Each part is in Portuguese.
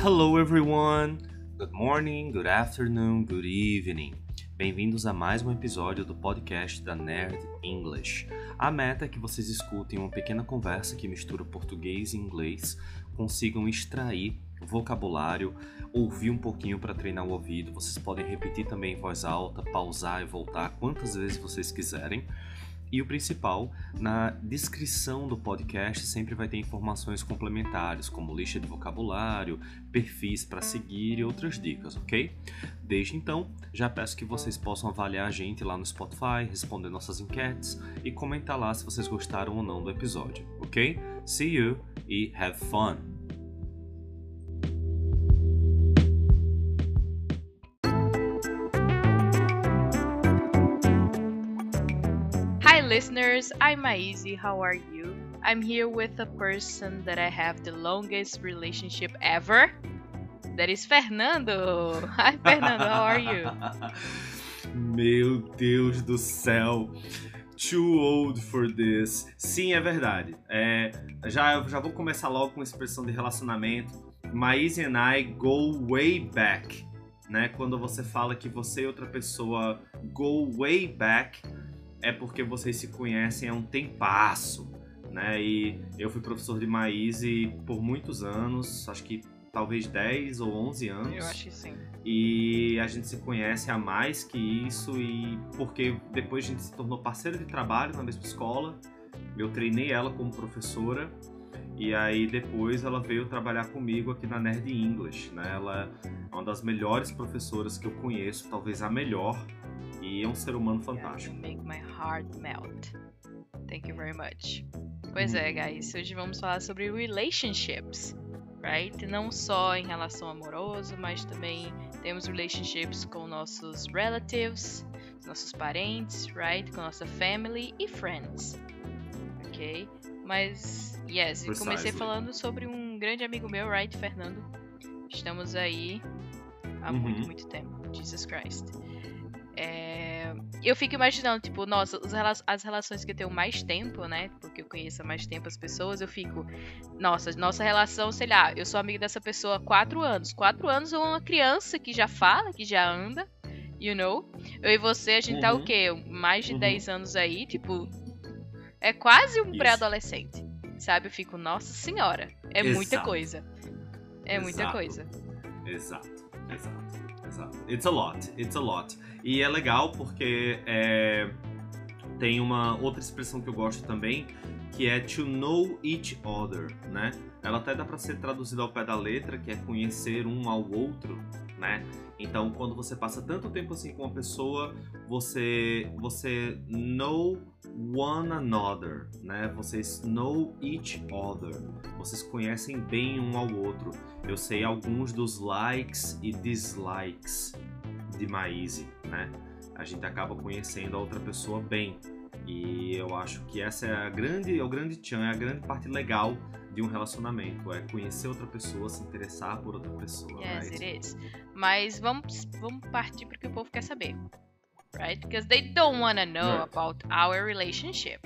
Hello everyone! Good morning, good afternoon, good evening. Bem-vindos a mais um episódio do podcast da Nerd English. A meta é que vocês escutem uma pequena conversa que mistura português e inglês, consigam extrair vocabulário, ouvir um pouquinho para treinar o ouvido. Vocês podem repetir também em voz alta, pausar e voltar quantas vezes vocês quiserem. E o principal, na descrição do podcast sempre vai ter informações complementares, como lista de vocabulário, perfis para seguir e outras dicas, ok? Desde então, já peço que vocês possam avaliar a gente lá no Spotify, responder nossas enquetes e comentar lá se vocês gostaram ou não do episódio, ok? See you e have fun! Listeners, I'm Maizy. How are you? I'm here with a person that I have the longest relationship ever. That is Fernando. Hi, Fernando. How are you? Meu Deus do céu. Too old for this. Sim, é verdade. É, já, já vou começar logo com a expressão de relacionamento. Maizy and I go way back. Né? Quando você fala que você e outra pessoa go way back, é porque vocês se conhecem há um tempasso, né? E eu fui professor de Maíse por muitos anos, acho que talvez 10 ou 11 anos. Eu acho que sim. E a gente se conhece há mais que isso e porque depois a gente se tornou parceiro de trabalho na mesma escola. Eu treinei ela como professora e aí depois ela veio trabalhar comigo aqui na Nerd English, né? Ela é uma das melhores professoras que eu conheço, talvez a melhor e é um ser humano fantástico. Make my heart melt. Thank you very much. Pois é, guys, hoje vamos falar sobre relationships, right? Não só em relação amorosa, mas também temos relationships com nossos relatives, nossos parentes, right? Com nossa family e friends, ok? Mas, yes, Precisely. comecei falando sobre um grande amigo meu, right, Fernando? Estamos aí há uhum. muito, muito tempo. Jesus Christ. É... Eu fico imaginando, tipo, nossa, as relações que eu tenho mais tempo, né? Porque eu conheço há mais tempo as pessoas, eu fico, nossa, nossa relação, sei lá, eu sou amiga dessa pessoa há quatro anos. Quatro anos é uma criança que já fala, que já anda, you know? Eu e você, a gente uhum. tá o uhum. quê? Mais de uhum. 10 anos aí, tipo, é quase um pré-adolescente, sabe? Eu fico, nossa senhora, é Exato. muita coisa. É Exato. muita coisa. Exato, exato, exato. It's a lot, it's a lot. E é legal porque é, tem uma outra expressão que eu gosto também, que é to know each other, né? Ela até dá para ser traduzida ao pé da letra, que é conhecer um ao outro, né? Então, quando você passa tanto tempo assim com uma pessoa, você você know one another, né? Vocês know each other. Vocês conhecem bem um ao outro. Eu sei alguns dos likes e dislikes de Maíse, né? A gente acaba conhecendo a outra pessoa bem. E eu acho que essa é a grande, é o grande tchan, é a grande parte legal de um relacionamento, é conhecer outra pessoa, se interessar por outra pessoa. Yes, right? it is. Mas vamos, vamos partir porque o povo quer saber. Right? Because they don't want to know right. about our relationship.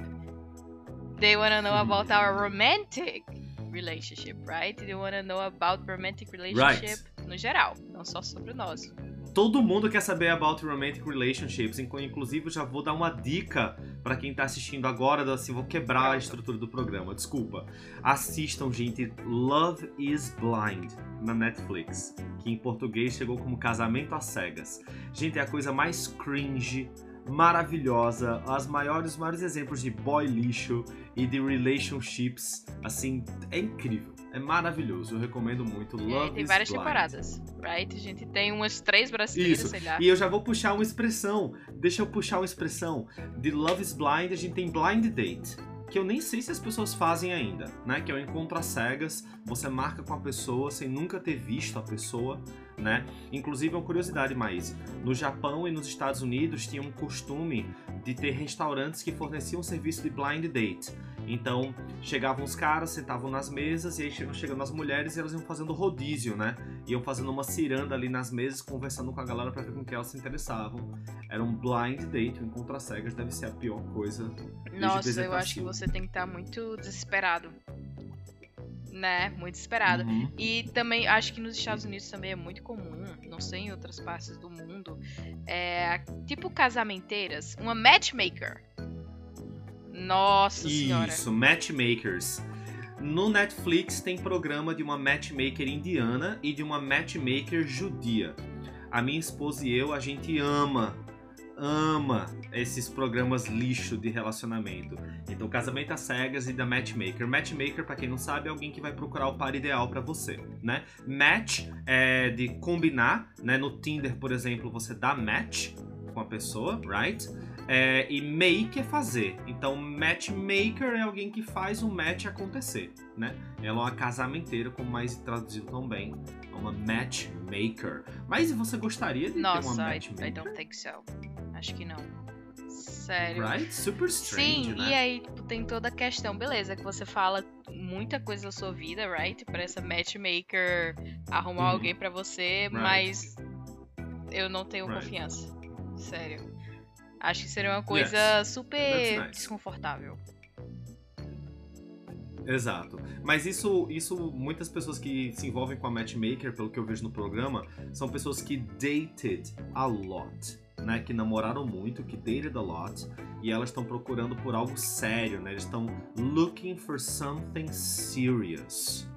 They want to know about our romantic relationship, right? They want to know about romantic relationship right. no geral, não só sobre o nosso. Todo mundo quer saber about romantic relationships, inclusive eu já vou dar uma dica para quem tá assistindo agora, assim, vou quebrar a estrutura do programa, desculpa. Assistam, gente, Love is Blind na Netflix, que em português chegou como Casamento às Cegas. Gente, é a coisa mais cringe, maravilhosa, as maiores, os maiores exemplos de boy lixo e de relationships, assim, é incrível. É maravilhoso, eu recomendo muito. É, Love é, tem várias Blind. temporadas, right? A gente tem umas três brasileiras, Isso. sei lá. E eu já vou puxar uma expressão. Deixa eu puxar uma expressão. De Love is Blind, a gente tem Blind Date que eu nem sei se as pessoas fazem ainda, né? Que é o encontro às cegas, você marca com a pessoa sem nunca ter visto a pessoa, né? Inclusive, uma curiosidade, Maíse, no Japão e nos Estados Unidos tinha um costume de ter restaurantes que forneciam serviço de blind date. Então, chegavam os caras, sentavam nas mesas e aí chegam chegando as mulheres e elas iam fazendo rodízio, né? Iam fazendo uma ciranda ali nas mesas, conversando com a galera para ver com que elas se interessavam. Era um blind date, um encontro às cegas deve ser a pior coisa. Nossa, eu acho que você tem que estar tá muito desesperado. né? Muito esperado. Uhum. E também acho que nos Estados Unidos também é muito comum, não sei em outras partes do mundo, é tipo casamenteiras, uma matchmaker. Nossa senhora. Isso, matchmakers. No Netflix tem programa de uma matchmaker indiana e de uma matchmaker judia. A minha esposa e eu, a gente ama, ama esses programas lixo de relacionamento. Então, Casamento às Cegas e da Matchmaker. Matchmaker, pra quem não sabe, é alguém que vai procurar o par ideal pra você, né? Match é de combinar, né? No Tinder, por exemplo, você dá match com a pessoa, right? É, e make é fazer. Então, matchmaker é alguém que faz o match acontecer, né? Ela é uma casamenteira, como mais traduzido também. É uma matchmaker. Mas você gostaria de ter uma Nossa, I, matchmaker? I don't think so. Acho que não. Sério. Right? Super strange, Sim, né? e aí tipo, tem toda a questão, beleza, que você fala muita coisa da sua vida, right? Pra essa matchmaker arrumar Uhum. alguém pra você, mas eu não tenho Right. confiança. Sério. Acho que seria uma coisa super That's nice. desconfortável. Exato. Mas isso, isso, muitas pessoas que se envolvem com a matchmaker, pelo que eu vejo no programa, são pessoas que dated a lot, né? Que namoraram muito, que dated a lot, e elas estão procurando por algo sério, né? Eles estão looking for something serious,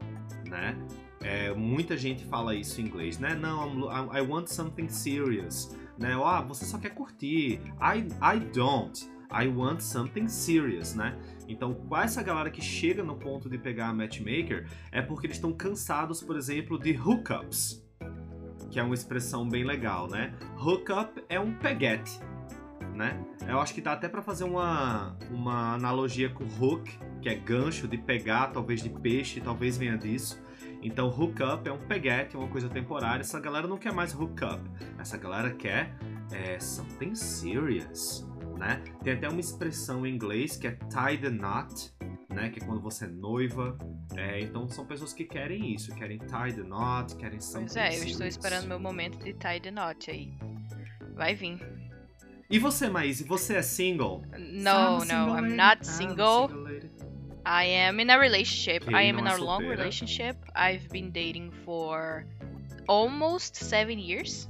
né? É, muita gente fala isso em inglês, né? Não, I'm I want something serious, né? Ah, você só quer curtir. I, I don't. I want something serious, né? Então, essa galera que chega no ponto de pegar a matchmaker, é porque eles estão cansados, por exemplo, de hookups, que é uma expressão bem legal, né? Hookup é um peguete, né? Eu acho que dá até pra fazer uma, uma analogia com hook, que é gancho de pegar, talvez de peixe, talvez venha disso. Então, hookup é um peguete, uma coisa temporária. Essa galera não quer mais hookup. Essa galera quer é, something serious, né? Tem até uma expressão em inglês que é tie the knot, né? Que é quando você é noiva. É, então, são pessoas que querem isso, querem tie the knot, querem something Pois é, eu serious. estou esperando meu momento de tie the knot aí. Vai vir. E você, Maíse, você é single? No, no, I'm lady. not I'm single. I am in a relationship. Ok, I am in é a long solteira. relationship. I've been dating for almost seven years.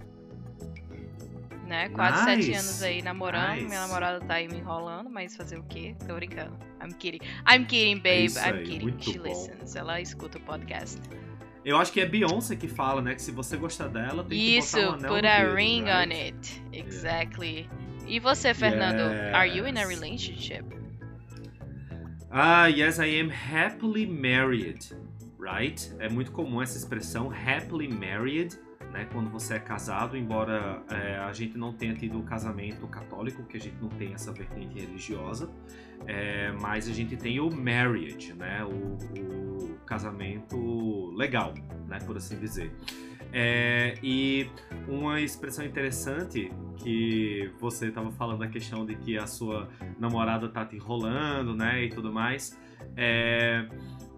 Né? Quase sete Nice, anos aí namorando. nice. Minha namorada tá aí me enrolando, mas fazer o quê? Tô brincando. I'm kidding. I'm kidding, babe. isso I'm aí, kidding. She bom. listens. Ela escuta o podcast. Eu acho que é Beyoncé que fala, né? Que se você gostar dela, tem que Isso, botar um anel put a dedo, ring right? on it. Exactly. E você, Fernando? Are you in a Yes. relationship? Ah, yes, I am happily married, right? É muito comum essa expressão, happily married, né? Quando você é casado, embora é, a gente não tenha tido o casamento católico, que a gente não tem essa vertente religiosa, é, mas a gente tem o marriage, né? O, o casamento legal, né? Por assim dizer. É, e uma expressão interessante que você estava falando da questão de que a sua namorada tá te enrolando, né, e tudo mais. É,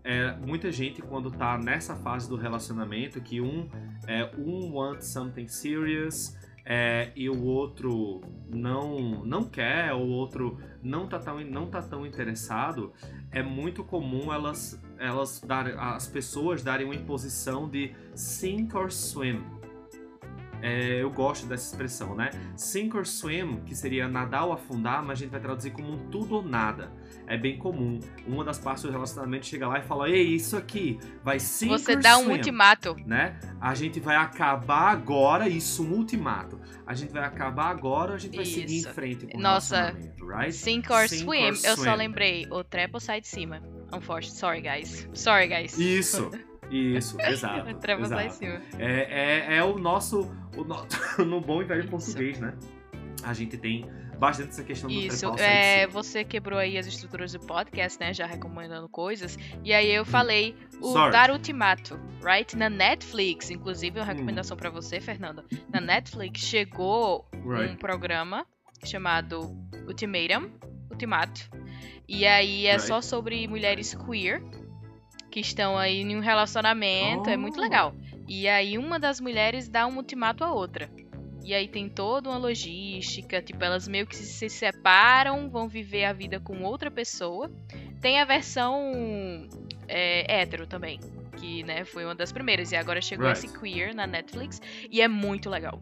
é, muita gente quando tá nessa fase do relacionamento que um é, um wants something serious é, e o outro não não quer, ou o outro não tá tão não tá tão interessado, é muito comum elas elas dar, as pessoas darem uma imposição de sink or swim. É, eu gosto dessa expressão, né? Sink or swim, que seria nadar ou afundar, mas a gente vai traduzir como um tudo ou nada. É bem comum. Uma das partes do relacionamento chega lá e fala: Ei, isso aqui vai sink Você or dá um swim", ultimato. né? A gente vai acabar agora, isso um ultimato. A gente vai acabar agora, a gente vai seguir Isso. em frente com Nossa, o relacionamento, right? Sink or Sink swim. or Eu só swim. lembrei. O trepa ou sai de cima. Unfortunately. Sorry, guys. Sorry, guys. Isso, isso, exato. O trepa sai de exato. cima. É, é, é o nosso, o no, no bom e velho português, né? A gente tem bastante essa questão do Isso, é, você quebrou aí as estruturas do podcast, né? Já recomendando coisas. E aí eu falei o Sorry. dar ultimato, right? Na Netflix, inclusive, uma Hum. recomendação pra você, Fernanda. Na Netflix chegou um Right. programa chamado Ultimatum, Ultimato. E aí é Right. só sobre mulheres queer que estão aí em um relacionamento, é muito Oh. legal. E aí uma das mulheres dá um ultimato à outra. E aí tem toda uma logística, tipo, elas meio que se separam, vão viver a vida com outra pessoa. Tem a versão é, hétero também. Que, né, foi uma das primeiras. E agora chegou Right. esse queer na Netflix. E é muito legal.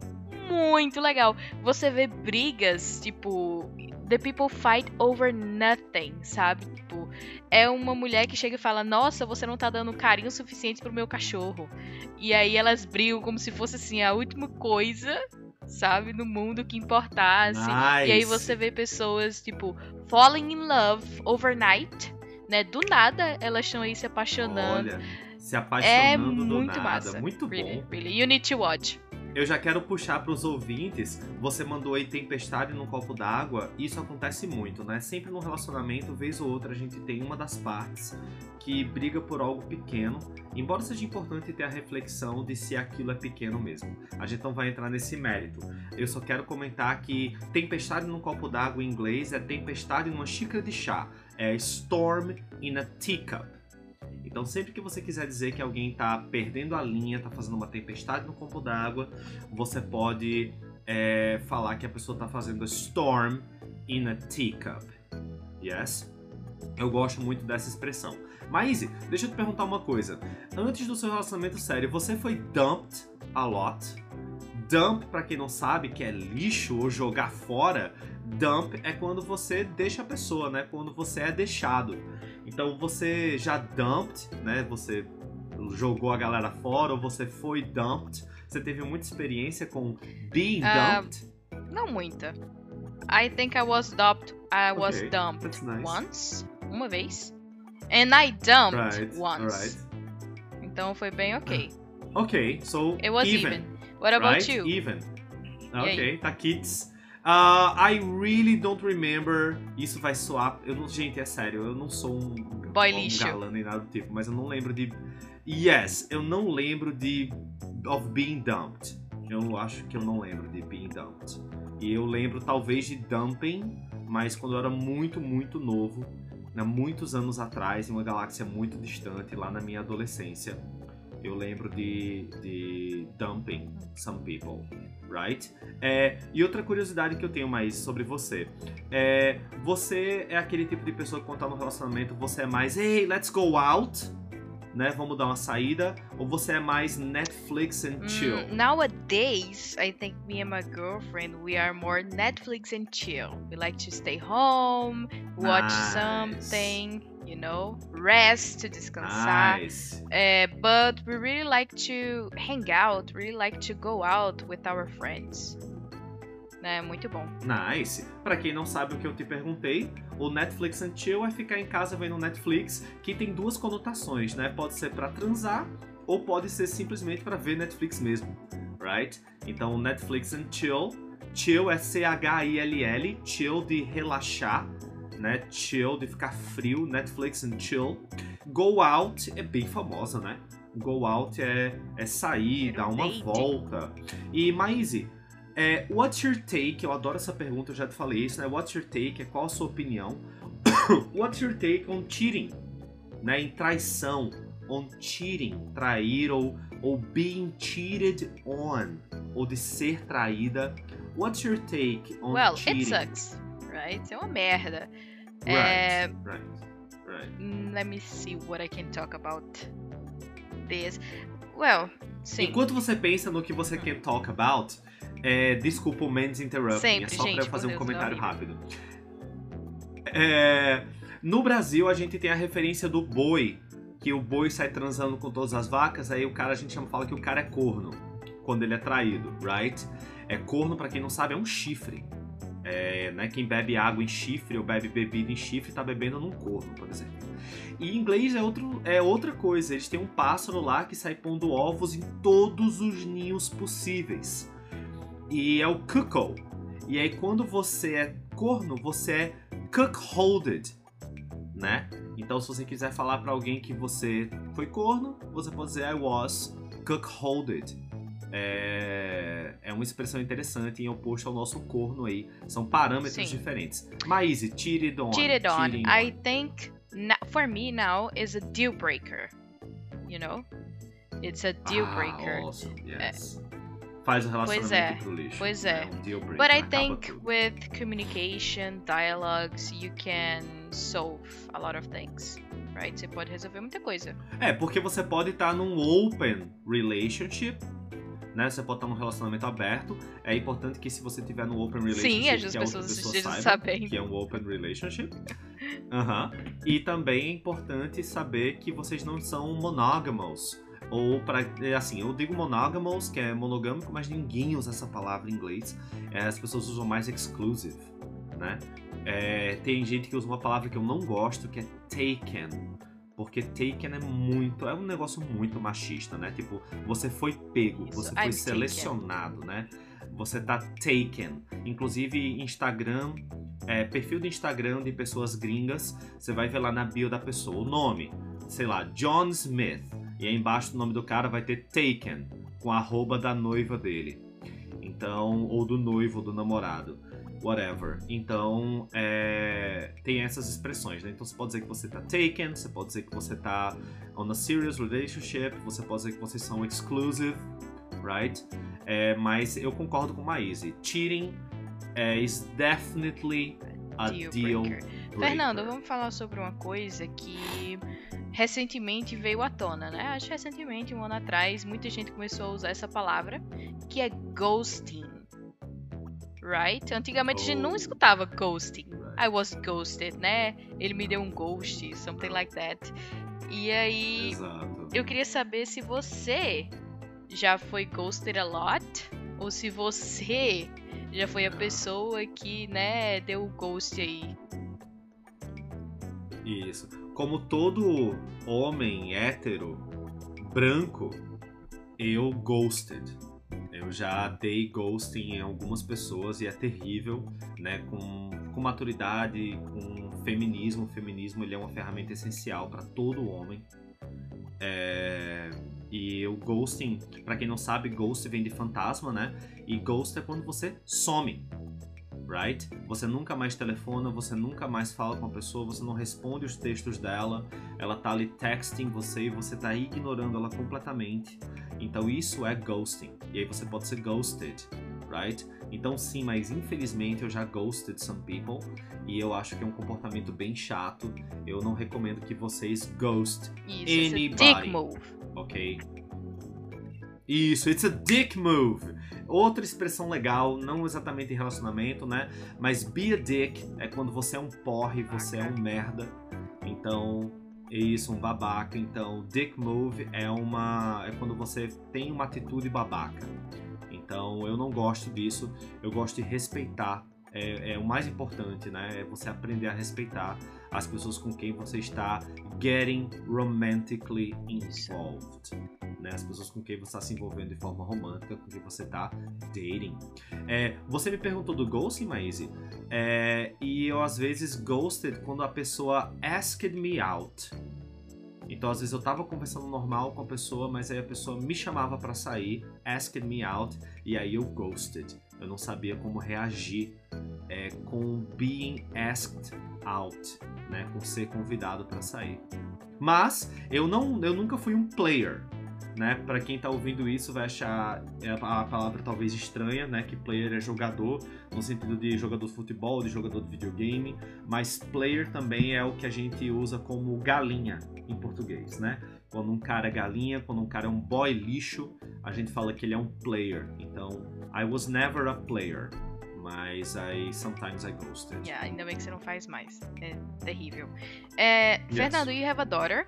Muito legal. Você vê brigas, tipo. The people fight over nothing, sabe? Tipo, é uma mulher que chega e fala: Nossa, você não tá dando carinho suficiente pro meu cachorro. E aí elas brigam como se fosse assim a última coisa, sabe, no mundo que importasse. Nice. E aí você vê pessoas, tipo, falling in love overnight, né? Do nada elas estão aí se apaixonando. Olha, se é apaixonando do muito nada. massa. Muito really, bom. really. You need to watch. Eu já quero puxar para os ouvintes. Você mandou aí tempestade num copo d'água. Isso acontece muito, né? Sempre num relacionamento, vez ou outra, a gente tem uma das partes que briga por algo pequeno. Embora seja importante ter a reflexão de se aquilo é pequeno mesmo. A gente não vai entrar nesse mérito. Eu só quero comentar que tempestade num copo d'água em inglês é tempestade numa xícara de chá. É storm in a teacup. Então, sempre que você quiser dizer que alguém tá perdendo a linha, tá fazendo uma tempestade no copo d'água, você pode é, falar que a pessoa tá fazendo a storm in a teacup. Yes? Eu gosto muito dessa expressão. Maíse, deixa eu te perguntar uma coisa. Antes do seu relacionamento sério, você foi dumped a lot? Dump, pra quem não sabe, que é lixo ou jogar fora, dump é quando você deixa a pessoa, né? Quando você é deixado. Então você já dumped, né? Você jogou a galera fora ou você foi dumped. Você teve muita experiência com being Ah, dumped? Não muita. I think I was dumped. I was Okay, dumped that's nice. once, uma vez. And I dumped Right, once. alright. Então foi bem ok. Ok, so It was even. even. What about right? you? Even. Ok, tá kids. Uh, I really don't remember. Isso vai soar. Eu não, gente, é sério, eu não sou um, Boy um lixo. galã nem nada do tipo, mas eu não lembro de. Yes, eu não lembro de. of being dumped. Eu acho que eu não lembro de being dumped. E eu lembro talvez de dumping, mas quando eu era muito, muito novo, há muitos anos atrás, em uma galáxia muito distante, lá na minha adolescência, eu lembro de, de dumping some people, right? É, e outra curiosidade que eu tenho mais sobre você é você é aquele tipo de pessoa que quando tá no relacionamento você é mais hey let's go out, né? Vamos dar uma saída, ou você é mais Netflix and chill? Mm, nowadays, I think me and my girlfriend we are more Netflix and chill. We like to stay home, watch Nice. something, you know, rest to descansar. Nice. Uh, but we really like to hang out, really like to go out with our friends. É muito bom. Nice. Pra quem não sabe o que eu te perguntei, o Netflix and Chill é ficar em casa vendo Netflix, que tem duas conotações, né? Pode ser pra transar ou pode ser simplesmente pra ver Netflix mesmo, right? Então, Netflix and Chill, chill é C H I L L, chill de relaxar, né? Chill de ficar frio, Netflix and Chill. Go out é bem famosa, né? Go out é, é sair, dar um uma date. volta. E Maíse, é, what's your take? Eu adoro essa pergunta, eu já te falei isso, né? What's your take? É qual a sua opinião? what's your take on cheating? Né? Em traição. On cheating. Trair ou, ou being cheated on. Ou de ser traída. What's your take on well, cheating? it sucks, right? É uma merda. Right, É, right, right. let me see what I can talk about this. Well, sim. Enquanto você pensa no que você quer talk about, é, desculpa o Mendes interrupting, Sempre, é só pra gente, eu fazer um Deus, comentário rápido. É, no Brasil, a gente tem a referência do boi, que o boi sai transando com todas as vacas, aí o cara, a gente chama, fala que o cara é corno, quando ele é traído, right? É corno, pra quem não sabe, é um chifre. É, né, quem bebe água em chifre ou bebe bebida em chifre tá bebendo num corno, por exemplo. E inglês é, outro, é outra coisa. Eles têm um pássaro lá que sai pondo ovos em todos os ninhos possíveis. E é o cuckoo. E aí quando você é corno, você é cuckolded, né? Então se você quiser falar pra alguém que você foi corno, você pode dizer I was cuckolded. É, é uma expressão interessante em oposto ao nosso corno aí. São parâmetros Sim. diferentes. Maíse, cheated on. cheated on. cheating I think for me now is a deal breaker. You know, it's a deal breaker. Ah, awesome. Yes. Faz o relacionamento é, pro lixo. pois né? é. Um deal breaker, But I think tudo. with communication, dialogues, you can solve a lot of things. right? Você pode resolver muita coisa. É, porque você pode estar num open relationship, né? Você pode estar num relacionamento aberto. É importante que se você tiver num open relationship, Sim, as que a outra pessoas pessoa saiba sabendo. que é um open relationship. Aham. E também é importante saber que vocês não são monógamos. Ou para assim, eu digo monógamos, que é monogâmico, mas ninguém usa essa palavra em inglês. É, as pessoas usam mais exclusive, né? É, tem gente que usa uma palavra que eu não gosto, que é taken. Porque taken é muito. É um negócio muito machista, né? Tipo, você foi pego, Isso, você I'm foi taken. selecionado, né? Você tá taken. Inclusive, Instagram, é, perfil do Instagram de pessoas gringas, você vai ver lá na bio da pessoa o nome, sei lá, John Smith. E aí embaixo do nome do cara vai ter taken, com a arroba da noiva dele. Então, ou do noivo, ou do namorado whatever. Então, é, tem essas expressões, né? Então, você pode dizer que você tá taken, você pode dizer que você tá on a serious relationship, você pode dizer que vocês são exclusive, right? É, mas eu concordo com a Maíse. Cheating é, is definitely a Deal deal, breaker. breaker. Fernando, vamos falar sobre uma coisa que recentemente veio à tona, né? Acho que recentemente, um ano atrás, muita gente começou a usar essa palavra, que é ghosting. Right? Antigamente a gente não Oh. escutava ghosting. I was ghosted, né? Ele me deu um ghost, something like that. E aí, Exato. eu queria saber se você já foi ghosted a lot ou se você já foi a pessoa que, né, deu o ghost aí. Isso. Como todo homem hétero branco, eu ghosted. Eu já dei ghosting em algumas pessoas e é terrível, né? Com, com maturidade, com feminismo. O feminismo ele é uma ferramenta essencial para todo homem. É, E o ghosting, para quem não sabe, ghost vem de fantasma, né? E ghost é quando você some right? Você nunca mais telefona, você nunca mais fala com a pessoa, você não responde os textos dela, ela tá ali texting você e você tá ignorando ela completamente. Então isso é ghosting. E aí você pode ser ghosted, right? Então sim, mas infelizmente eu já ghosted some people e eu acho que é um comportamento bem chato. Eu não recomendo que vocês ghost, Isso, esse Anybody. dick move. ok? Isso, it's a dick move. Outra expressão legal, não exatamente em relacionamento, né? Mas be a dick é quando você é um porre, você é um merda. Então, é isso, um babaca. Então, dick move é uma é quando você tem uma atitude babaca. Então, eu não gosto disso. Eu gosto de respeitar. É, é o mais importante, né? É você aprender a respeitar as pessoas com quem você está getting romantically involved. Né? As pessoas com quem você está se envolvendo de forma romântica, com quem você está dating. É, você me perguntou do ghosting, Maíse, é, e eu às vezes ghosted quando a pessoa asked me out. Então às vezes eu tava conversando normal com a pessoa, mas aí a pessoa me chamava para sair, asked me out, e aí eu ghosted. Eu não sabia como reagir é, com being asked out, né? Com ser convidado para sair. Mas eu não, eu nunca fui um player, né? Para quem tá ouvindo isso vai achar é, a palavra talvez estranha, né? Que player é jogador no sentido de jogador de futebol, de jogador de videogame, mas player também é o que a gente usa como galinha em português, né? Quando um cara é galinha, quando um cara é um boy lixo, a gente fala que ele é um player. Então, I was never a player, mas I sometimes I ghosted. Yeah, ainda bem que você não faz mais. É terrível. É, Fernando, you have a daughter,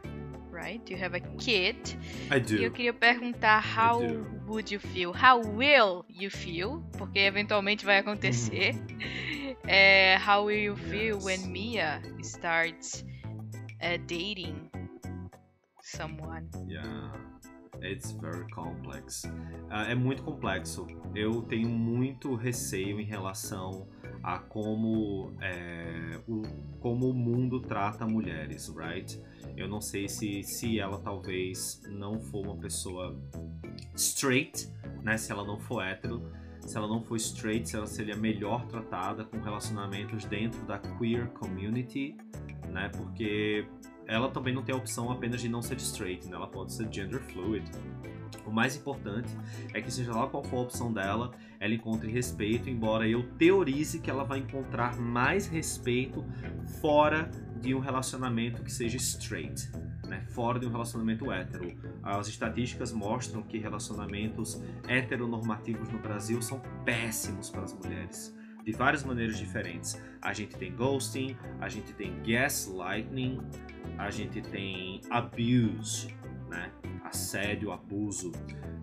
right? You have a kid. I do. E eu queria perguntar how would you feel? How will you feel? Porque eventualmente vai acontecer. É, how will you feel Yes. when Mia starts uh, dating someone? Yeah. It's very complex. Ah, é muito complexo. Eu tenho muito receio em relação a como, é, o, como o mundo trata mulheres, right? Eu não sei se, se ela talvez não for uma pessoa straight, né? Se ela não for hétero, se ela não for straight, se ela seria melhor tratada com relacionamentos dentro da queer community, né? Porque ela também não tem a opção apenas de não ser straight, né? Ela pode ser gender fluid. O mais importante é que seja lá qual for a opção dela, ela encontre respeito, embora eu teorize que ela vai encontrar mais respeito fora de um relacionamento que seja straight, né? fora de um relacionamento hétero. As estatísticas mostram que relacionamentos heteronormativos no Brasil são péssimos para as mulheres, de várias maneiras diferentes. A gente tem ghosting, a gente tem gaslighting, a gente tem abuse, né? assédio, abuso.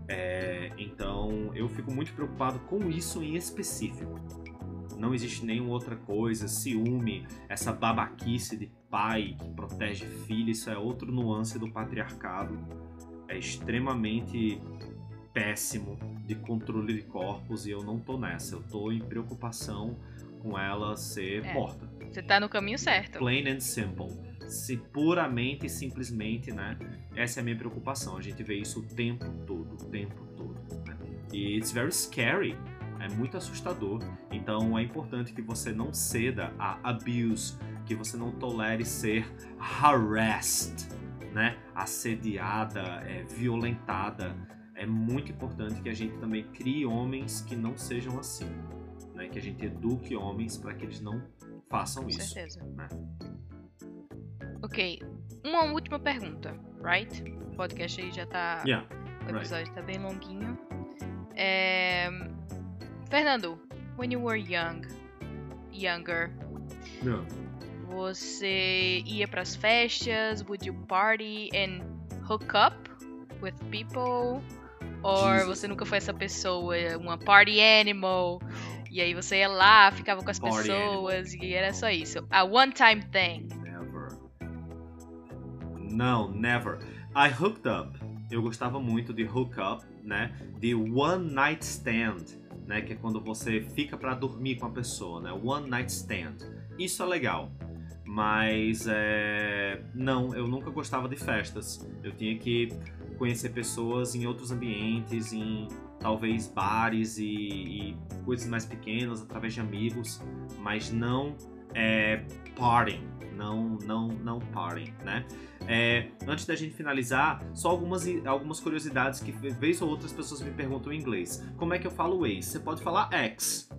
É, então eu fico muito preocupado com isso em específico. Não existe nenhuma outra coisa, ciúme, essa babaquice de pai que protege filho, isso é outro nuance do patriarcado. É extremamente péssimo de controle de corpos e eu não tô nessa. Eu tô em preocupação com ela ser é, morta. Você tá no caminho certo. Plain and simple. Se puramente e simplesmente, né? Essa é a minha preocupação. A gente vê isso o tempo todo, o tempo todo. Né? E it's very scary é muito assustador. Então é importante que você não ceda a abuse, que você não tolere ser harassed, né? Assediada, é, violentada. É muito importante que a gente também crie homens que não sejam assim, né? Que a gente eduque homens para que eles não façam Com isso. Certeza. Né? Ok, uma última pergunta, right? O podcast aí já tá. Yeah, o episódio right. tá bem longuinho. É Fernando, when you were young, younger, yeah. você ia para as festas? Would you party and hook up with people? Ou Jesus. você nunca foi essa pessoa, uma party animal? E aí você ia lá, ficava com as party pessoas animal. e era só isso. A one time thing. Never. Não, never. I hooked up. Eu gostava muito de hook up, né? De one night stand né? Que é quando você fica para dormir com a pessoa, né? One night stand. Isso é legal. Mas é... não, eu nunca gostava de festas. Eu tinha que conhecer pessoas em outros ambientes, em talvez bares e, e coisas mais pequenas, através de amigos, mas não é, party, não, não, não parem, né? É, antes da gente finalizar, só algumas, algumas curiosidades que vez ou outras pessoas me perguntam em inglês. Como é que eu falo ex? Você pode falar ex,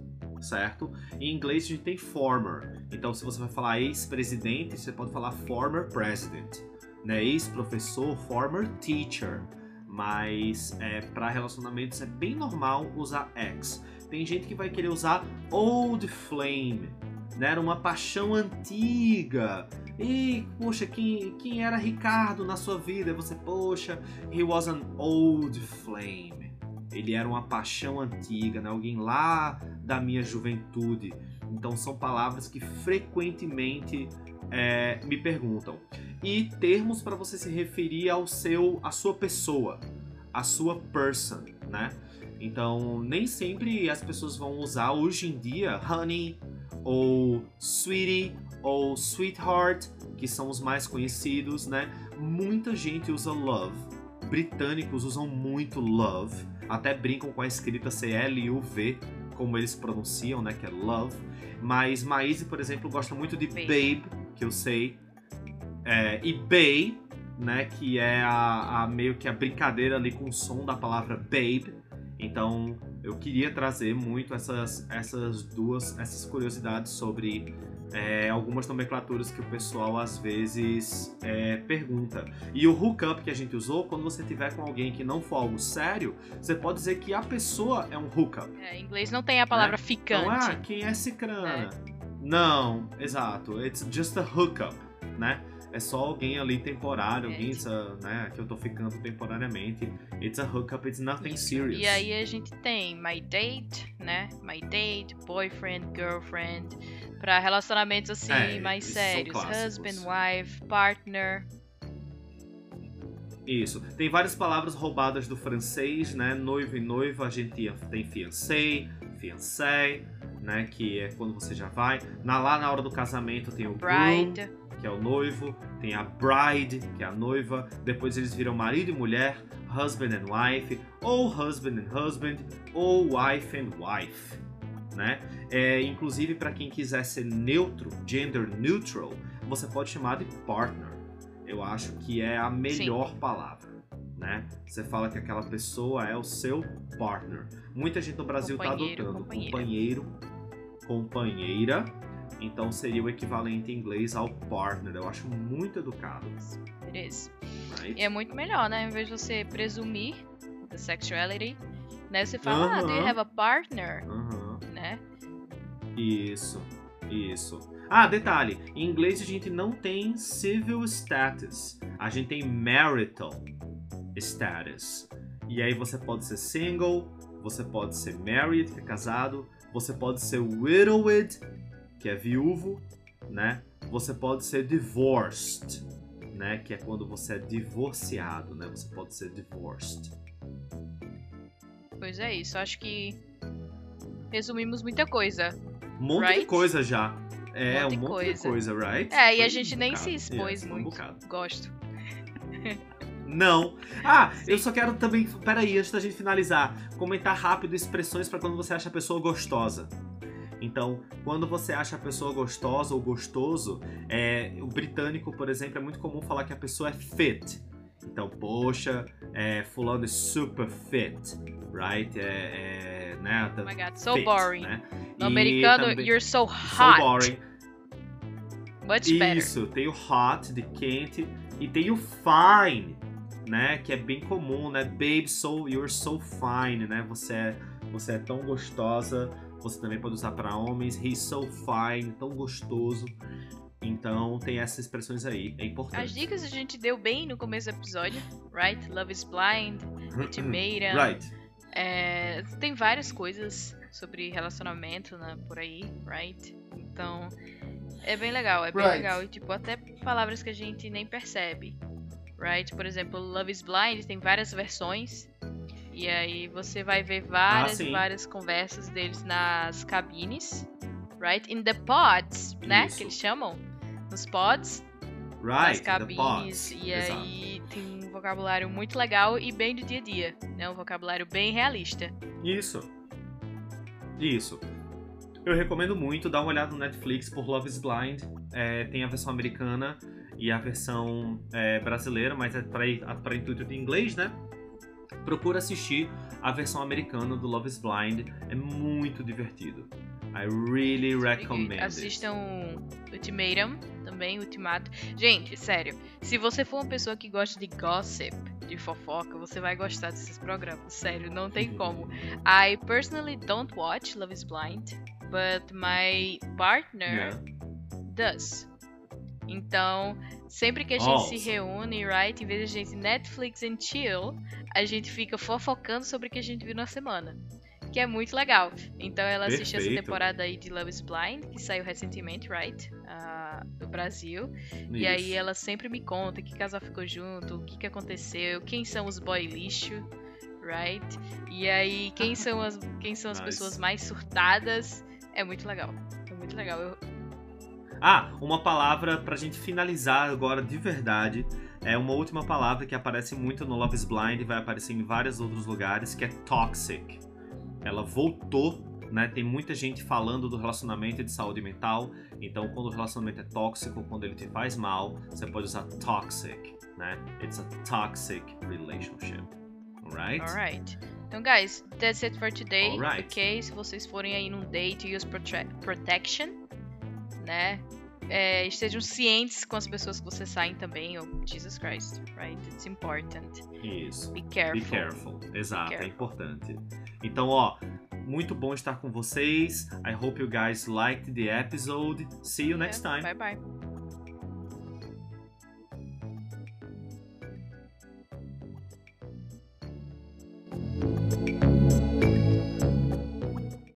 certo? Em inglês a gente tem former. Então, se você vai falar ex-presidente, você pode falar former president. Né? Ex-professor, former teacher. Mas é, para relacionamentos é bem normal usar ex. Tem gente que vai querer usar old flame né? Era uma paixão antiga. E, poxa, quem, quem era Ricardo na sua vida? Você, poxa, he was an old flame. Ele era uma paixão antiga, né? Alguém lá da minha juventude. Então são palavras que frequentemente é, me perguntam. E termos para você se referir ao seu, à sua pessoa, a sua person, né? Então nem sempre as pessoas vão usar hoje em dia honey, ou Sweetie ou Sweetheart, que são os mais conhecidos, né? Muita gente usa Love. Britânicos usam muito Love, até brincam com a escrita C-L-U-V, como eles pronunciam, né? Que é Love. Mas Maíse, por exemplo, gosta muito de Babe, que eu sei. É, e Bay, né? Que é a, a meio que a brincadeira ali com o som da palavra Babe. Então, eu queria trazer muito essas, essas duas essas curiosidades sobre é, algumas nomenclaturas que o pessoal às vezes é, pergunta. E o hookup que a gente usou, quando você tiver com alguém que não for algo sério, você pode dizer que a pessoa é um hookup. É, em inglês não tem a palavra né? ficante. Então, ah, quem é cicrana? É. Não, exato. It's just a hookup, né? é só alguém ali temporário, alguém é. né, que eu tô ficando temporariamente. It's a hookup, it's nothing Isso. serious. E aí a gente tem my date, né? My date, boyfriend, girlfriend, para relacionamentos assim é, mais sérios, husband, wife, partner. Isso. Tem várias palavras roubadas do francês, né? Noivo e noiva, a gente tem fiancé, fiancé, né? Que é quando você já vai. Na, lá na hora do casamento tem o bride. groom, que é o noivo, tem a bride, que é a noiva, depois eles viram marido e mulher, husband and wife, ou husband and husband, ou wife and wife, né? É, inclusive para quem quiser ser neutro, gender neutral, você pode chamar de partner. Eu acho que é a melhor Sim. palavra. Né? Você fala que aquela pessoa é o seu partner. Muita gente no Brasil está adotando companheiro, companheiro, companheira, Então seria o equivalente em inglês ao partner. Eu acho muito educado. Is. Right? E é muito melhor, né? Em vez de você presumir the sexuality, né? Você fala, ah, do you have a partner? Aham. Né? Isso, isso. Ah, detalhe: em inglês a gente não tem civil status, a gente tem marital status. E aí você pode ser single, você pode ser married, que é casado, você pode ser widowed, que é viúvo, né? Você pode ser divorced, né? Que é quando você é divorciado, né? Você pode ser divorced. Pois é isso. Acho que resumimos muita coisa. Um monte de Right? coisa já. É, monte um de monte de coisa. coisa, right? É, e Foi a um gente nem se bocado. expôs Yes, foi um muito. bocado. Gosto. Não. Ah, Sim. eu só quero também. Peraí, antes da gente finalizar, comentar rápido expressões pra quando você acha a pessoa gostosa. Então, quando você acha a pessoa gostosa ou gostoso, é, o britânico, por exemplo, é muito comum falar que a pessoa é fit. Então, poxa, é, fulano é super fit, right? É, é, né? Oh my god, so fit, boring. Né? No E americano, também- you're so so hot. boring. Much better. Isso, tem o hot, de quente, e tem o fine, né? Que é bem comum, né? Babe, so, you're so fine, né? Você é, você é tão gostosa. Você também pode usar para homens. He's so fine, tão gostoso. Então tem essas expressões aí, é As importante. dicas a gente deu bem no começo do episódio, right? Love is blind, ultimatum. Right. É, tem várias coisas sobre relacionamento né, por aí, right? Então, é bem legal, é bem Right. legal. E, tipo, até palavras que a gente nem percebe, right? Por exemplo, Love is Blind tem várias versões. E aí você vai ver várias, Ah, várias conversas deles nas cabines, right? In the pods, né? Isso. Que eles chamam. Nos pods, nas Right. the cabines. E Exato. aí tem um vocabulário muito legal e bem do dia a dia, né? Um vocabulário bem realista. Isso. Isso. Eu recomendo muito dar uma olhada no Netflix por Love is Blind. É, tem a versão americana e a versão é, brasileira, mas é para intuito de inglês, né? Procura assistir a versão americana do Love is Blind. É muito divertido. I really recommend. Assistam Ultimatum, também, Ultimato. Gente, sério, se você for uma pessoa que gosta de gossip, de fofoca, você vai gostar desses programas. Sério, não tem como. I personally don't watch Love is Blind, but my partner Yeah. does. Então, sempre que a gente Awesome. se reúne, right, em vez de a gente Netflix and chill, a gente fica fofocando sobre o que a gente viu na semana. Que é muito legal. Então ela assistiu essa temporada aí de Love is Blind, que saiu recentemente, right? Ah, do Brasil. E Isso. aí ela sempre me conta que casal ficou junto, o que, que aconteceu, quem são os boy lixo, right? E aí quem são as, quem são as Nice. pessoas mais surtadas. É muito legal. É muito legal. Eu, Ah, uma palavra pra gente finalizar agora de verdade. É uma última palavra que aparece muito no Love is Blind e vai aparecer em vários outros lugares, que é toxic. Ela voltou, né? Tem muita gente falando do relacionamento e de saúde mental. Então, quando o relacionamento é tóxico, quando ele te faz mal, você pode usar toxic, né? It's a toxic relationship. Alright? Alright. Então, guys, that's it for today. Alright. Ok? Se vocês forem aí num date, use prote- protection, né? É, estejam cientes com as pessoas que vocês saem também. Oh, Jesus Christ, right? It's important. Isso. Be careful. Be careful. Exato, é careful. importante. Então, ó, muito bom estar com vocês. I hope you guys liked the episode. See you next time. Bye bye.